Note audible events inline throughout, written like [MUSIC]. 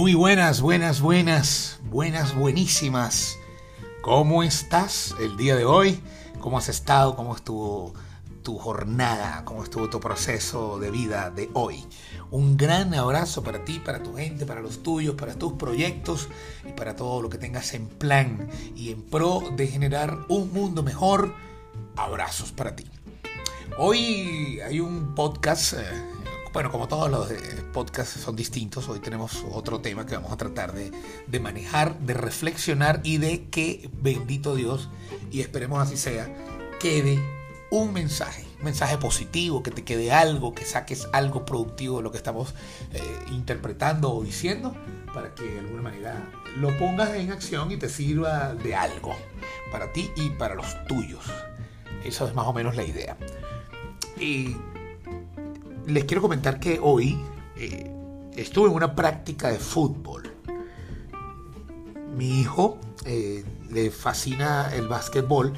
Muy buenas, buenas, buenas, buenas, buenísimas. ¿Cómo estás el día de hoy? ¿Cómo has estado? ¿Cómo estuvo tu jornada? ¿Cómo estuvo tu proceso de vida de hoy? Un gran abrazo para ti, para tu gente, para los tuyos, para tus proyectos y para todo lo que tengas en plan y en pro de generar un mundo mejor. Abrazos para ti. Hoy hay un podcast, eh, bueno, como todos los eh, podcasts son distintos, hoy tenemos otro tema que vamos a tratar de, manejar, de reflexionar y de que, bendito Dios, y esperemos así sea, quede un mensaje, un mensaje positivo, que te quede algo, que saques algo productivo de lo que estamos eh, interpretando o diciendo, para que de alguna manera lo pongas en acción y te sirva de algo para ti y para los tuyos. Eso es más o menos la idea. Y les quiero comentar que hoy eh, estuve en una práctica de fútbol. Mi hijo eh, le fascina el básquetbol,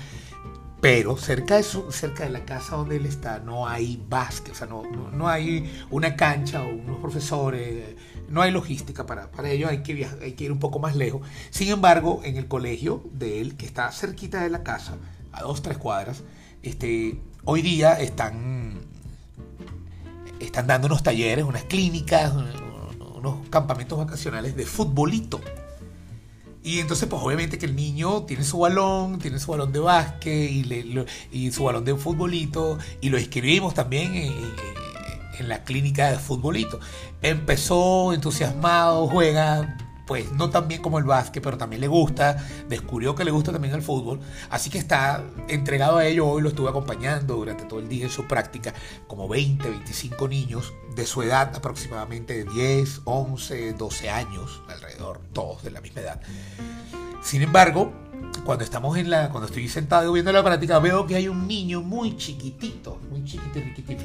pero cerca de, su, cerca de la casa donde él está no hay básquet, o sea, no, no, no hay una cancha o unos profesores, no hay logística para, para ello, hay que, viajar, hay que ir un poco más lejos. Sin embargo, en el colegio de él, que está cerquita de la casa, a dos, tres cuadras, este, hoy día están, están dando unos talleres, unas clínicas, unos campamentos vacacionales de futbolito. Y entonces, pues obviamente que el niño tiene su balón, tiene su balón de básquet y, su balón de futbolito, y lo inscribimos también en, en, la clínica de futbolito. Empezó entusiasmado, juega, pues no tan bien como el básquet, pero también le gusta, descubrió que le gusta también el fútbol, así que está entregado a ello, hoy lo estuve acompañando durante todo el día en su práctica, como 20, 25 niños de su edad aproximadamente de 10, 11, 12 años, alrededor, todos de la misma edad. Sin embargo, cuando estamos en la, cuando estoy sentado viendo la práctica, veo que hay un niño muy chiquitito, muy chiquitito, chiquitito,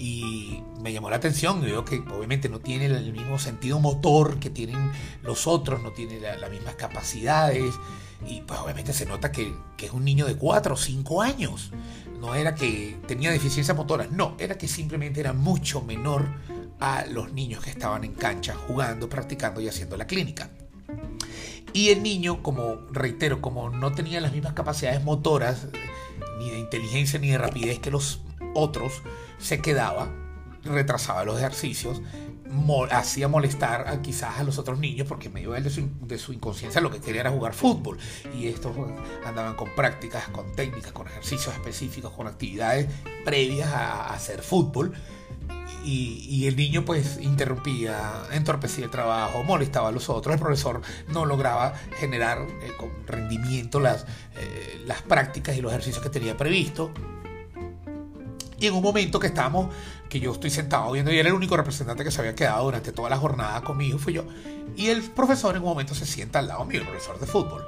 y me llamó la atención. Veo que obviamente no tiene el mismo sentido motor que tienen los otros, no tiene las la mismas capacidades. Y pues obviamente se nota que, que, es un niño de 4 o 5 años. No era que tenía deficiencia motora, no, era que simplemente era mucho menor a los niños que estaban en cancha jugando, practicando y haciendo la clínica. Y el niño, como reitero, como no tenía las mismas capacidades motoras, ni de inteligencia ni de rapidez que los otros, se quedaba, retrasaba los ejercicios, mo hacía molestar a, quizás a los otros niños porque en medio de su, de su, inconsciencia lo que quería era jugar fútbol. Y estos andaban con prácticas, con técnicas, con ejercicios específicos, con actividades previas a, hacer fútbol. Y, y, el niño pues interrumpía, entorpecía el trabajo, molestaba a los otros, el profesor no lograba generar eh, con rendimiento las, eh, las prácticas y los ejercicios que tenía previsto. Y en un momento que estábamos, que yo estoy sentado viendo, y era el único representante que se había quedado durante toda la jornada conmigo, fui yo. Y el profesor en un momento se sienta al lado mío, el profesor de fútbol.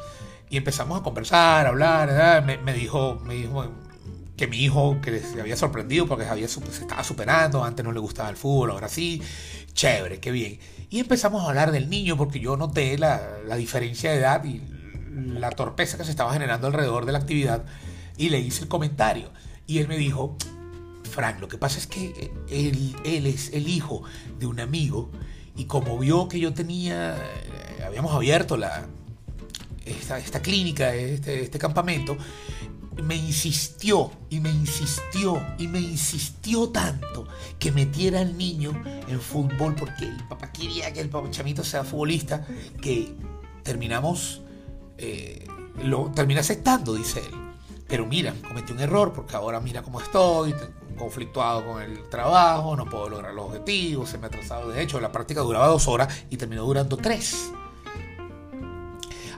Y empezamos a conversar, a hablar, me, me, dijo, me dijo que mi hijo, que se había sorprendido porque había, se estaba superando, antes no le gustaba el fútbol, ahora sí, chévere, qué bien. Y empezamos a hablar del niño porque yo noté la, la diferencia de edad y la torpeza que se estaba generando alrededor de la actividad y le hice el comentario. Y él me dijo, Frank, lo que pasa es que él, es el hijo de un amigo y como vio que yo tenía, eh, habíamos abierto la, esta, esta clínica, este, este campamento, me insistió y me insistió y me insistió tanto que metiera al niño en fútbol porque el papá quería que el chamito sea futbolista que terminamos, eh, lo terminé aceptando, dice él. Pero mira, cometí un error porque ahora mira cómo estoy, conflictuado con el trabajo, no puedo lograr los objetivos, se me ha atrasado. De hecho, la práctica duraba dos horas y terminó durando tres.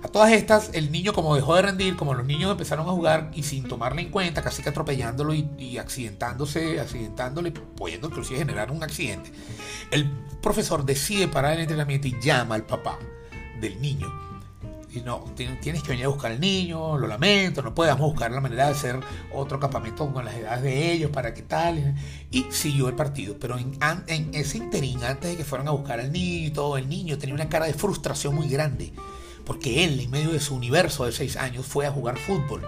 A todas estas, el niño como dejó de rendir, como los niños empezaron a jugar y sin tomarle en cuenta, casi que atropellándolo y, y accidentándose, accidentándole, pudiendo inclusive generar un accidente, el profesor decide parar el entrenamiento y llama al papá del niño. Y no, tienes que venir a buscar al niño, lo lamento, no podemos buscar la manera de hacer otro campamento con las edades de ellos para que tal. Y siguió el partido. Pero en, en ese interín, antes de que fueran a buscar al niño y todo, el niño tenía una cara de frustración muy grande porque él, en medio de su universo de seis años, fue a jugar fútbol.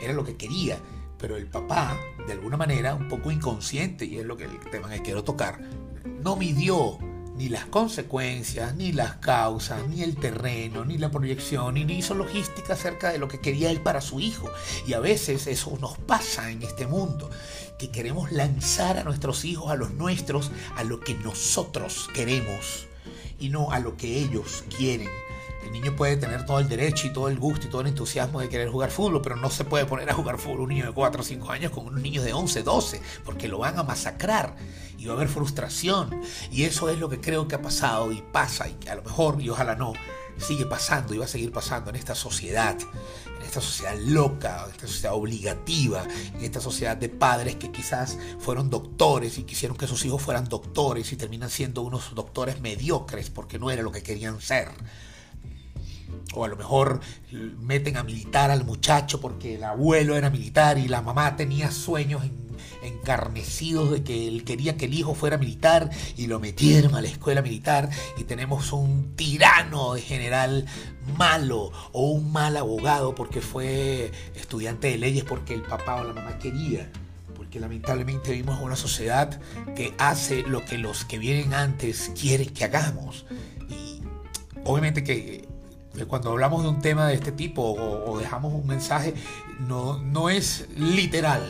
Era lo que quería. Pero el papá, de alguna manera, un poco inconsciente, y es lo que el tema que quiero tocar, no midió ni las consecuencias, ni las causas, ni el terreno, ni la proyección, ni hizo logística acerca de lo que quería él para su hijo. Y a veces eso nos pasa en este mundo, que queremos lanzar a nuestros hijos, a los nuestros, a lo que nosotros queremos y no a lo que ellos quieren. El niño puede tener todo el derecho y todo el gusto y todo el entusiasmo de querer jugar fútbol, pero no se puede poner a jugar fútbol un niño de 4 o 5 años con unos niños de 11, 12, porque lo van a masacrar y va a haber frustración. Y eso es lo que creo que ha pasado y pasa y a lo mejor, y ojalá no, sigue pasando y va a seguir pasando en esta sociedad, en esta sociedad loca, en esta sociedad obligativa, en esta sociedad de padres que quizás fueron doctores y quisieron que sus hijos fueran doctores y terminan siendo unos doctores mediocres porque no era lo que querían ser o a lo mejor meten a militar al muchacho porque el abuelo era militar y la mamá tenía sueños encarnecidos de que él quería que el hijo fuera militar y lo metieron a la escuela militar y tenemos un tirano de general malo o un mal abogado porque fue estudiante de leyes porque el papá o la mamá quería. Porque lamentablemente vivimos una sociedad que hace lo que los que vienen antes quieren que hagamos. Y obviamente que cuando hablamos de un tema de este tipo o, dejamos un mensaje, no, no es literal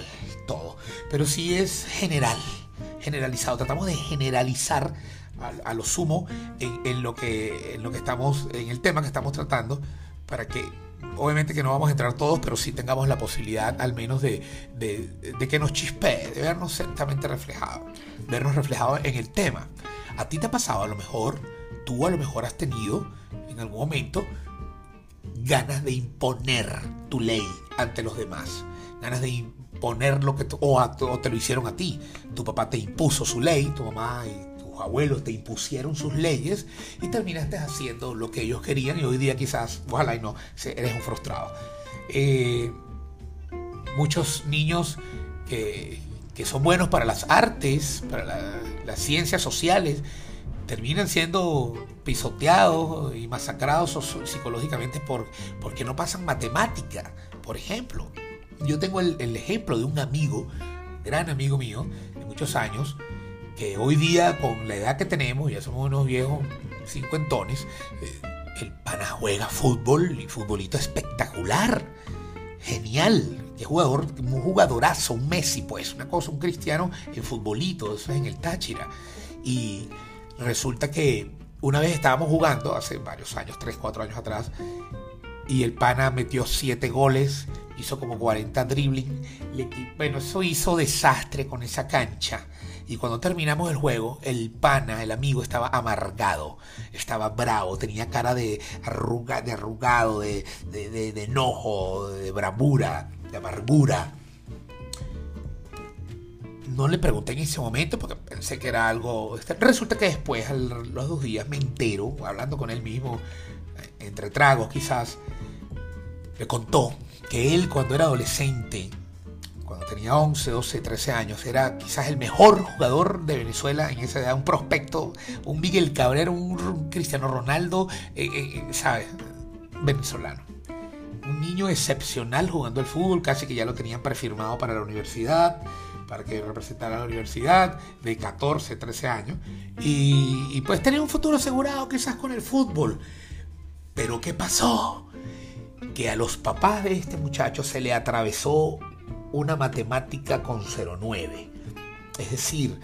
todo, pero sí es general, generalizado. Tratamos de generalizar a, lo sumo en, lo que, en lo que estamos, en el tema que estamos tratando, para que obviamente que no vamos a entrar todos, pero sí tengamos la posibilidad al menos de, de, que nos chispee, de vernos ciertamente reflejados, vernos reflejados en el tema. ¿A ti te ha pasado a lo mejor? Tú a lo mejor has tenido en algún momento ganas de imponer tu ley ante los demás, ganas de imponer lo que o, te lo hicieron a ti. Tu papá te impuso su ley, tu mamá y tus abuelos te impusieron sus leyes y terminaste haciendo lo que ellos querían y hoy día quizás, ojalá y no, eres un frustrado. Eh, muchos niños que, son buenos para las artes, para las ciencias sociales, terminan siendo pisoteados y masacrados psicológicamente por, porque no pasan matemática, por ejemplo. Yo tengo el, ejemplo de un amigo, gran amigo mío, de muchos años, que hoy día, con la edad que tenemos, ya somos unos viejos cincuentones, eh, el pana juega fútbol y futbolito espectacular, genial, que jugador, un jugadorazo, un Messi, pues, una cosa, un cristiano en futbolito, eso es en el Táchira. Y Resulta que una vez estábamos jugando, hace varios años, 3, 4 años atrás, y el pana metió 7 goles, hizo como 40 dribbling. bueno, eso hizo desastre con esa cancha. Y cuando terminamos el juego, el pana, el amigo, estaba amargado, estaba bravo, tenía cara de, arruga, de arrugado, de, de, de enojo, de bravura, de amargura no le pregunté en ese momento porque pensé que era algo... Este, resulta que después, a los dos días, me entero, hablando con él mismo, eh, entre tragos quizás, me contó que él cuando era adolescente, cuando tenía 11, 12, 13 años, era quizás el mejor jugador de Venezuela en esa edad, un prospecto, un Miguel Cabrera, un Cristiano Ronaldo, eh, eh, ¿sabes? Venezolano. Un niño excepcional jugando al fútbol, casi que ya lo tenían prefirmado para la universidad para que representara a la universidad de 14, 13 años y, pues tenía un futuro asegurado quizás con el fútbol. Pero ¿qué pasó? Que a los papás de este muchacho se le atravesó una matemática con 09. Es decir,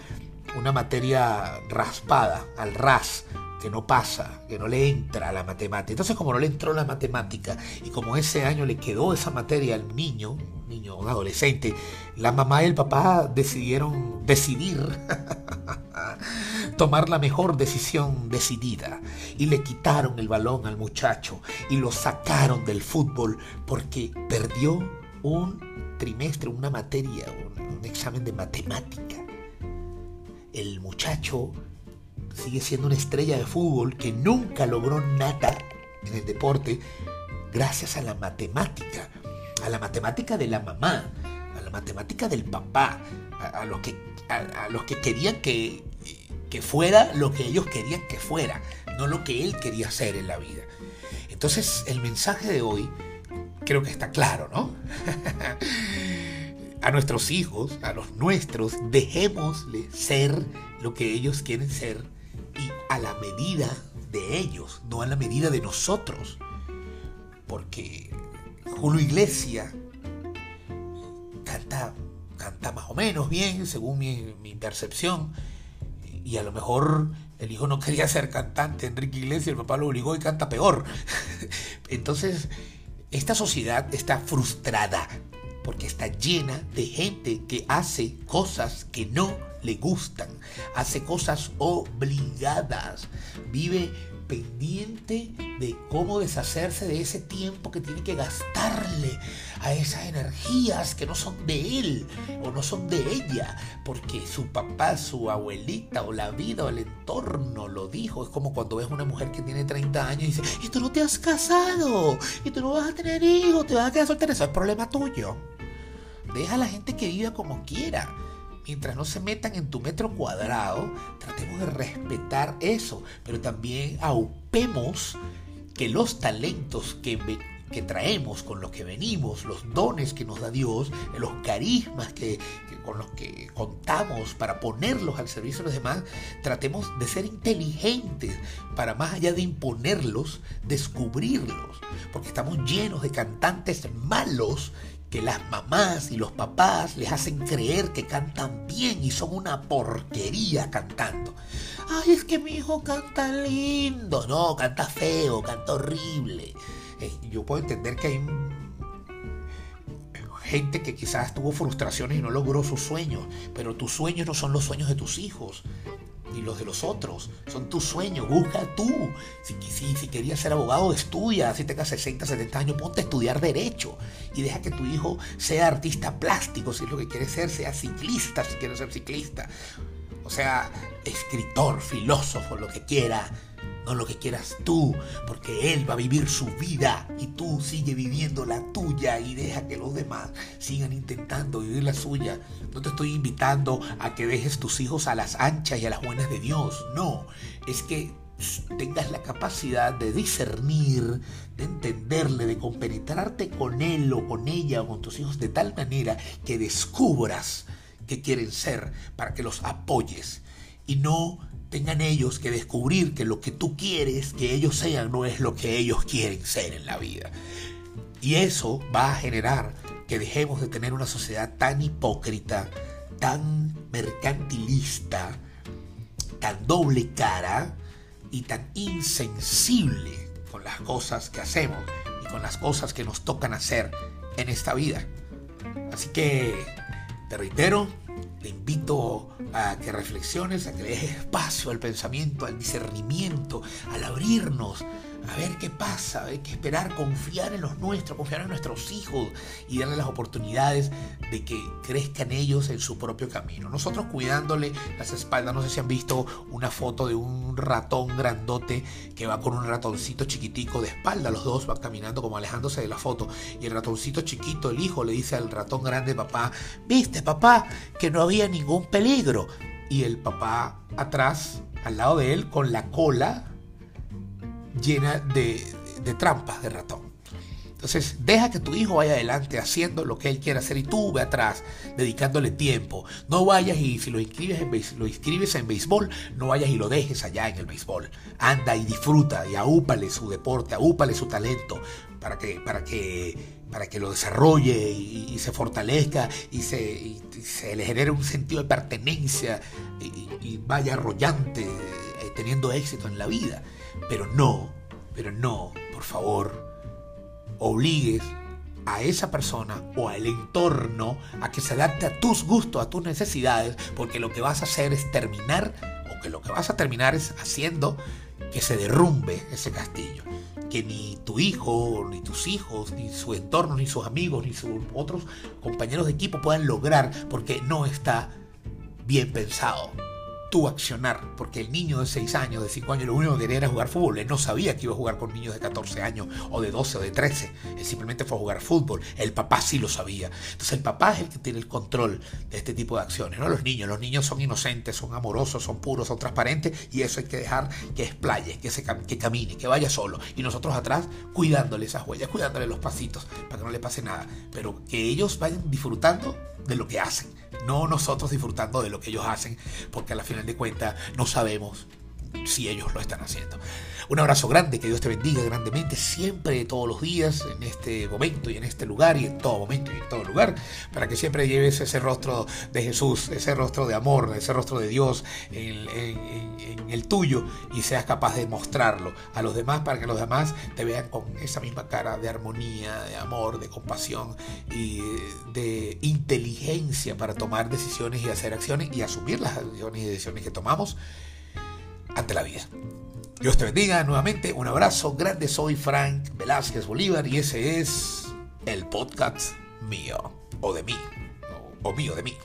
una materia raspada, al ras, que no pasa, que no le entra a la matemática. Entonces, como no le entró la matemática y como ese año le quedó esa materia al niño, un niño, un adolescente, la mamá y el papá decidieron decidir [LAUGHS] tomar la mejor decisión decidida y le quitaron el balón al muchacho y lo sacaron del fútbol porque perdió un trimestre, una materia, un, un examen de matemática. El muchacho sigue siendo una estrella de fútbol que nunca logró nada en el deporte gracias a la matemática, a la matemática de la mamá, a la matemática del papá, a, los, que, a, los que querían que, que fuera lo que ellos querían que fuera, no lo que él quería hacer en la vida. Entonces el mensaje de hoy creo que está claro, ¿no? [LAUGHS] a nuestros hijos, a los nuestros, dejémosle ser lo que ellos quieren ser a la medida de ellos, no a la medida de nosotros. Porque Julio Iglesia canta, canta más o menos bien, según mi, mi percepción, y a lo mejor el hijo no quería ser cantante, Enrique Iglesias, el papá lo obligó y canta peor. [LAUGHS] Entonces, esta sociedad está frustrada porque está llena de gente que hace cosas que no le gustan, hace cosas obligadas, vive pendiente de cómo deshacerse de ese tiempo que tiene que gastarle a esas energías que no son de él o no son de ella, porque su papá, su abuelita o la vida o el entorno lo dijo. Es como cuando ves una mujer que tiene 30 años y dice, y tú no te has casado, y tú no vas a tener hijos, te vas a quedar soltera, eso es problema tuyo. Deja a la gente que viva como quiera mientras no se metan en tu metro cuadrado, tratemos de respetar eso, pero también aupemos que los talentos que, que traemos, con los que venimos, los dones que nos da Dios, los carismas que, con los que contamos para ponerlos al servicio de los demás, tratemos de ser inteligentes para más allá de imponerlos, descubrirlos, porque estamos llenos de cantantes malos que las mamás y los papás les hacen creer que cantan bien y son una porquería cantando. Ay, es que mi hijo canta lindo. No, canta feo, canta horrible. Eh, yo puedo entender que hay gente que quizás tuvo frustraciones y no logró sus sueños, pero tus sueños no son los sueños de tus hijos y los de los otros. Son tus sueños, busca tú. Si, si, si querías ser abogado, estudia. Si tengas 60, 70 años, ponte a estudiar derecho. Y deja que tu hijo sea artista plástico, si es lo que quiere ser, sea ciclista, si quiere ser ciclista. O sea, escritor, filósofo, lo que quiera no lo que quieras tú, porque Él va a vivir su vida y tú sigue viviendo la tuya y deja que los demás sigan intentando vivir la suya. No te estoy invitando a que dejes tus hijos a las anchas y a las buenas de Dios, no, es que tengas la capacidad de discernir, de entenderle, de compenetrarte con él o con ella o con tus hijos de tal manera que descubras qué quieren ser para que los apoyes y no tengan ellos que descubrir que lo que tú quieres que ellos sean no es lo que ellos quieren ser en la vida. Y eso va a generar que dejemos de tener una sociedad tan hipócrita, tan mercantilista, tan doble cara y tan insensible con las cosas que hacemos y con las cosas que nos tocan hacer en esta vida. Así que, te reitero, te invito a que reflexiones, a que dejes espacio al pensamiento, al discernimiento, al abrirnos a ver qué pasa, hay que esperar, confiar en los nuestros, confiar en nuestros hijos y darle las oportunidades de que crezcan ellos en su propio camino. Nosotros cuidándole las espaldas, no sé si han visto una foto de un ratón grandote que va con un ratoncito chiquitico de espalda, los dos van caminando como alejándose de la foto y el ratoncito chiquito, el hijo, le dice al ratón grande, papá, viste papá, que no había ningún peligro. Y el papá atrás, al lado de él, con la cola llena de, trampas de ratón. Entonces, deja que tu hijo vaya adelante haciendo lo que él quiera hacer y tú ve atrás, dedicándole tiempo. No vayas y si lo inscribes en, lo inscribes en béisbol, no vayas y lo dejes allá en el béisbol. Anda y disfruta y aúpale su deporte, aúpale su talento para que, para que, para que lo desarrolle y, se fortalezca y se, se, le genere un sentido de pertenencia y, y vaya arrollante, eh, teniendo éxito en la vida. Pero no, pero no, por favor, obligues a esa persona o al entorno a que se adapte a tus gustos, a tus necesidades, porque lo que vas a hacer es terminar, o que lo que vas a terminar es haciendo que se derrumbe ese castillo. Que ni tu hijo, ni tus hijos, ni su entorno, ni sus amigos, ni sus otros compañeros de equipo puedan lograr, porque no está bien pensado tú accionar, porque el niño de 6 años, de 5 años, lo único que quería era jugar fútbol. Él no sabía que iba a jugar con niños de 14 años, o de 12, o de 13. Él simplemente fue a jugar fútbol. El papá sí lo sabía. Entonces el papá es el que tiene el control de este tipo de acciones, no los niños. Los niños son inocentes, son amorosos, son puros, son transparentes, y eso hay que dejar que explaye, que, se, que camine, que vaya solo. Y nosotros atrás cuidándole esas huellas, cuidándole los pasitos, para que no le pase nada. Pero que ellos vayan disfrutando de lo que hacen, no nosotros disfrutando de lo que ellos hacen, porque a la final de cuentas no sabemos si ellos lo están haciendo. Un abrazo grande, que Dios te bendiga grandemente siempre, todos los días, en este momento y en este lugar y en todo momento y en todo lugar, para que siempre lleves ese rostro de Jesús, ese rostro de amor, ese rostro de Dios en, el tuyo y seas capaz de mostrarlo a los demás para que los demás te vean con esa misma cara de armonía, de amor, de compasión y de inteligencia para tomar decisiones y hacer acciones y asumir las acciones y decisiones que tomamos ante la vida. Dios te bendiga nuevamente, un abrazo grande, soy Frank Velázquez Bolívar y ese es el podcast mío, o de mí, o, o mío de mí.